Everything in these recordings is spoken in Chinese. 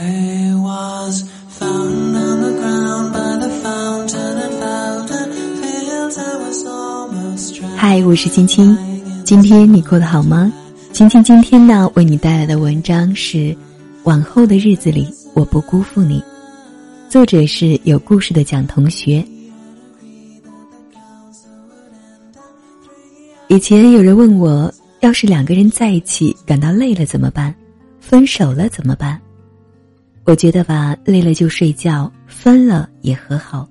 I was found on the ground by the fountain and felt it feels I was almost drowned. 嗨，我是青青，今天你过得好吗？青青今天呢，为你带来的文章是《往后的日子里，我不辜负你》，作者是有故事的蒋同学。以前有人问我，要是两个人在一起感到累了怎么办？分手了怎么办？我觉得吧，累了就睡觉，分了也和好。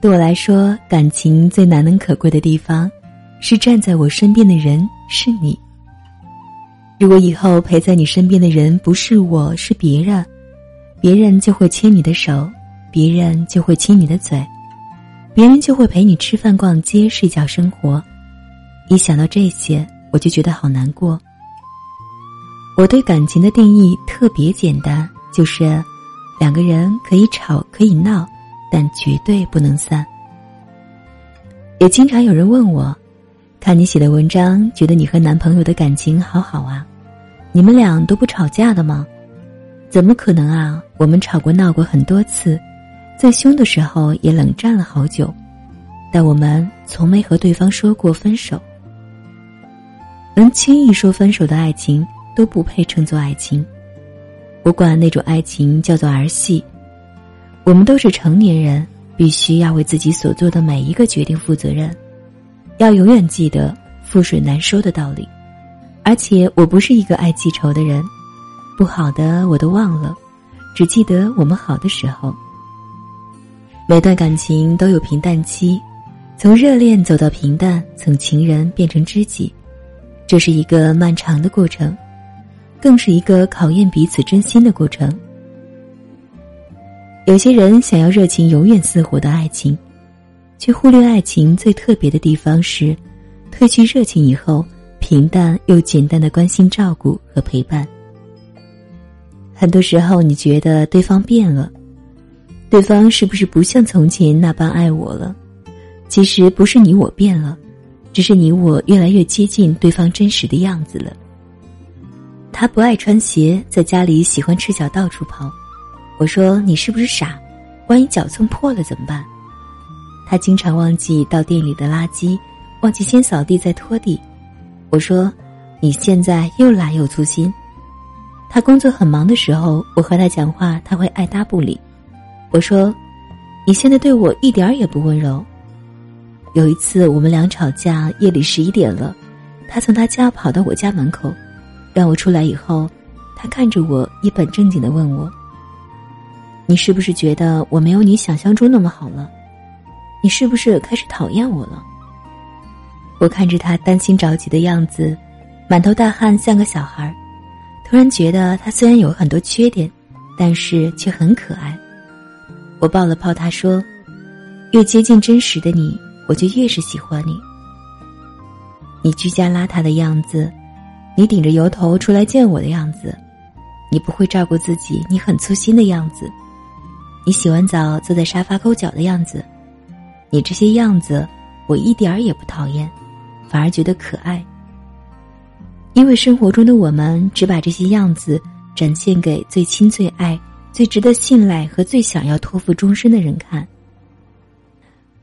对我来说，感情最难能可贵的地方，是站在我身边的人是你。如果以后陪在你身边的人不是我，是别人，别人就会牵你的手，别人就会亲你的嘴，别人就会陪你吃饭、逛街、睡觉、生活。一想到这些，我就觉得好难过。我对感情的定义特别简单，就是两个人可以吵可以闹，但绝对不能散。也经常有人问我。看你写的文章，觉得你和男朋友的感情好好啊，你们俩都不吵架的吗？怎么可能啊？我们吵过闹过很多次，在凶的时候也冷战了好久，但我们从没和对方说过分手。能轻易说分手的爱情都不配称作爱情，不管那种爱情叫做儿戏。我们都是成年人，必须要为自己所做的每一个决定负责任。要永远记得覆水难收的道理，而且我不是一个爱记仇的人，不好的我都忘了，只记得我们好的时候。每段感情都有平淡期，从热恋走到平淡，从情人变成知己，这是一个漫长的过程，更是一个考验彼此真心的过程。有些人想要热情永远似火的爱情。却忽略爱情最特别的地方是，褪去热情以后，平淡又简单的关心、照顾和陪伴。很多时候，你觉得对方变了，对方是不是不像从前那般爱我了？其实不是你我变了，只是你我越来越接近对方真实的样子了。他不爱穿鞋，在家里喜欢赤脚到处跑。我说你是不是傻？万一脚蹭破了怎么办？他经常忘记倒店里的垃圾，忘记先扫地再拖地。我说：“你现在又懒又粗心。”他工作很忙的时候，我和他讲话，他会爱搭不理。我说：“你现在对我一点儿也不温柔。”有一次我们俩吵架，夜里十一点了，他从他家跑到我家门口，让我出来以后，他看着我一本正经的问我：“你是不是觉得我没有你想象中那么好了？”你是不是开始讨厌我了？我看着他担心着急的样子，满头大汗，像个小孩突然觉得他虽然有很多缺点，但是却很可爱。我抱了抱他，说：“越接近真实的你，我就越是喜欢你。你居家邋遢的样子，你顶着油头出来见我的样子，你不会照顾自己，你很粗心的样子，你洗完澡坐在沙发抠脚的样子。”你这些样子，我一点儿也不讨厌，反而觉得可爱。因为生活中的我们只把这些样子展现给最亲、最爱、最值得信赖和最想要托付终身的人看。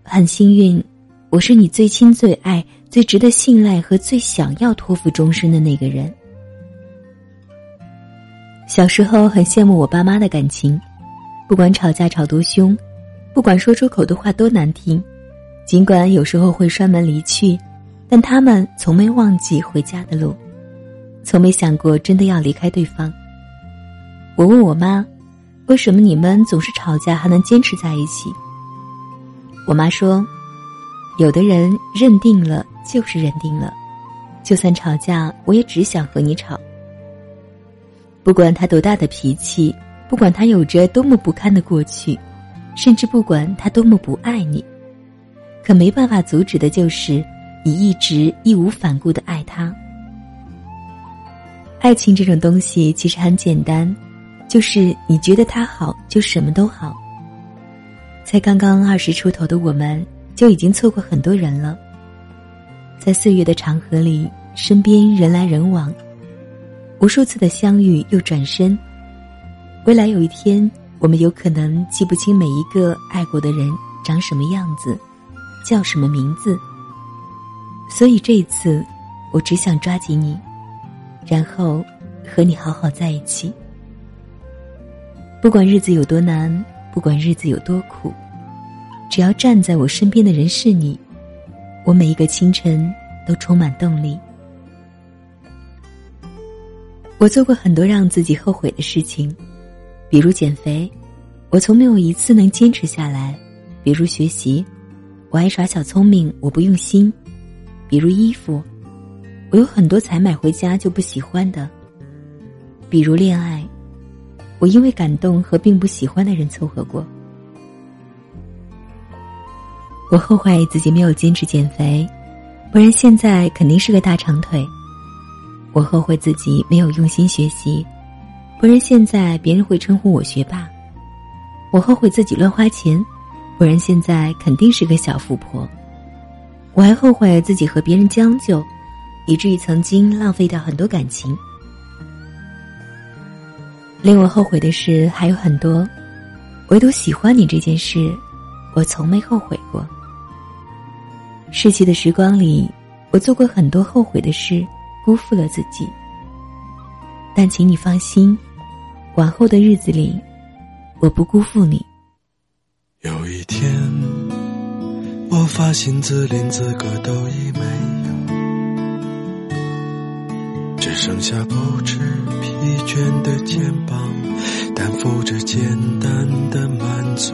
很幸运，我是你最亲、最爱、最值得信赖和最想要托付终身的那个人。小时候很羡慕我爸妈的感情，不管吵架吵多凶。不管说出口的话多难听，尽管有时候会摔门离去，但他们从没忘记回家的路，从没想过真的要离开对方。我问我妈，为什么你们总是吵架还能坚持在一起？我妈说，有的人认定了就是认定了，就算吵架，我也只想和你吵。不管他多大的脾气，不管他有着多么不堪的过去。甚至不管他多么不爱你，可没办法阻止的就是你一直义无反顾的爱他。爱情这种东西其实很简单，就是你觉得他好，就什么都好。才刚刚二十出头的我们，就已经错过很多人了。在岁月的长河里，身边人来人往，无数次的相遇又转身，未来有一天，我们有可能记不清每一个爱过的人长什么样子，叫什么名字。所以这一次，我只想抓紧你，然后和你好好在一起。不管日子有多难，不管日子有多苦，只要站在我身边的人是你，我每一个清晨都充满动力。我做过很多让自己后悔的事情。比如减肥，我从没有一次能坚持下来；比如学习，我爱耍小聪明，我不用心；比如衣服，我有很多才买回家就不喜欢的；比如恋爱，我因为感动和并不喜欢的人凑合过。我后悔自己没有坚持减肥，不然现在肯定是个大长腿。我后悔自己没有用心学习。不然现在别人会称呼我学霸，我后悔自己乱花钱，不然现在肯定是个小富婆。我还后悔自己和别人将就，以至于曾经浪费掉很多感情。令我后悔的事还有很多，唯独喜欢你这件事，我从没后悔过。逝去的时光里，我做过很多后悔的事，辜负了自己。但请你放心，往后的日子里，我不辜负你。有一天，我发现自怜资格都已没有，只剩下不知疲倦的肩膀，担负着简单的满足。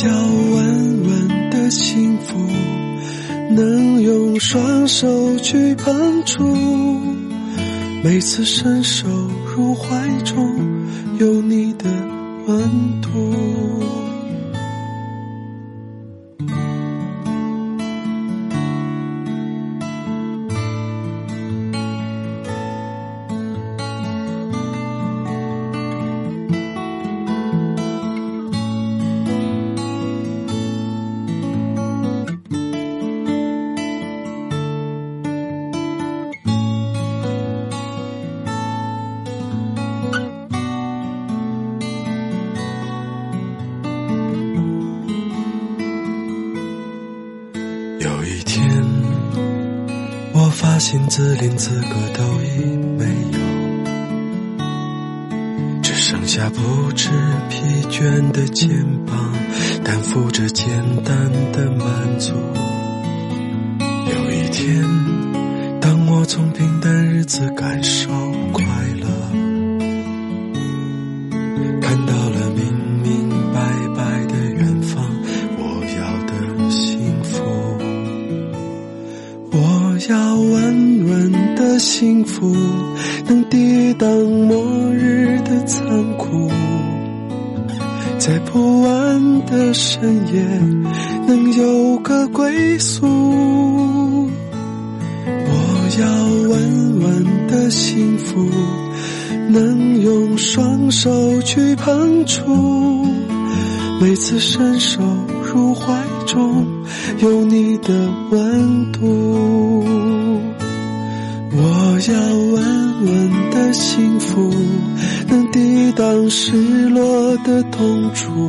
我要稳稳的幸福。能用双手去碰触，每次伸手入怀中，有你的温心字连资格都已没有，只剩下不知疲倦的肩膀，担负着简单的满足。有一天，当我从平淡日子感受快归宿。我要稳稳的幸福，能用双手去碰触，每次伸手入怀中有你的温度。我要稳稳的幸福，能抵挡失落的痛楚。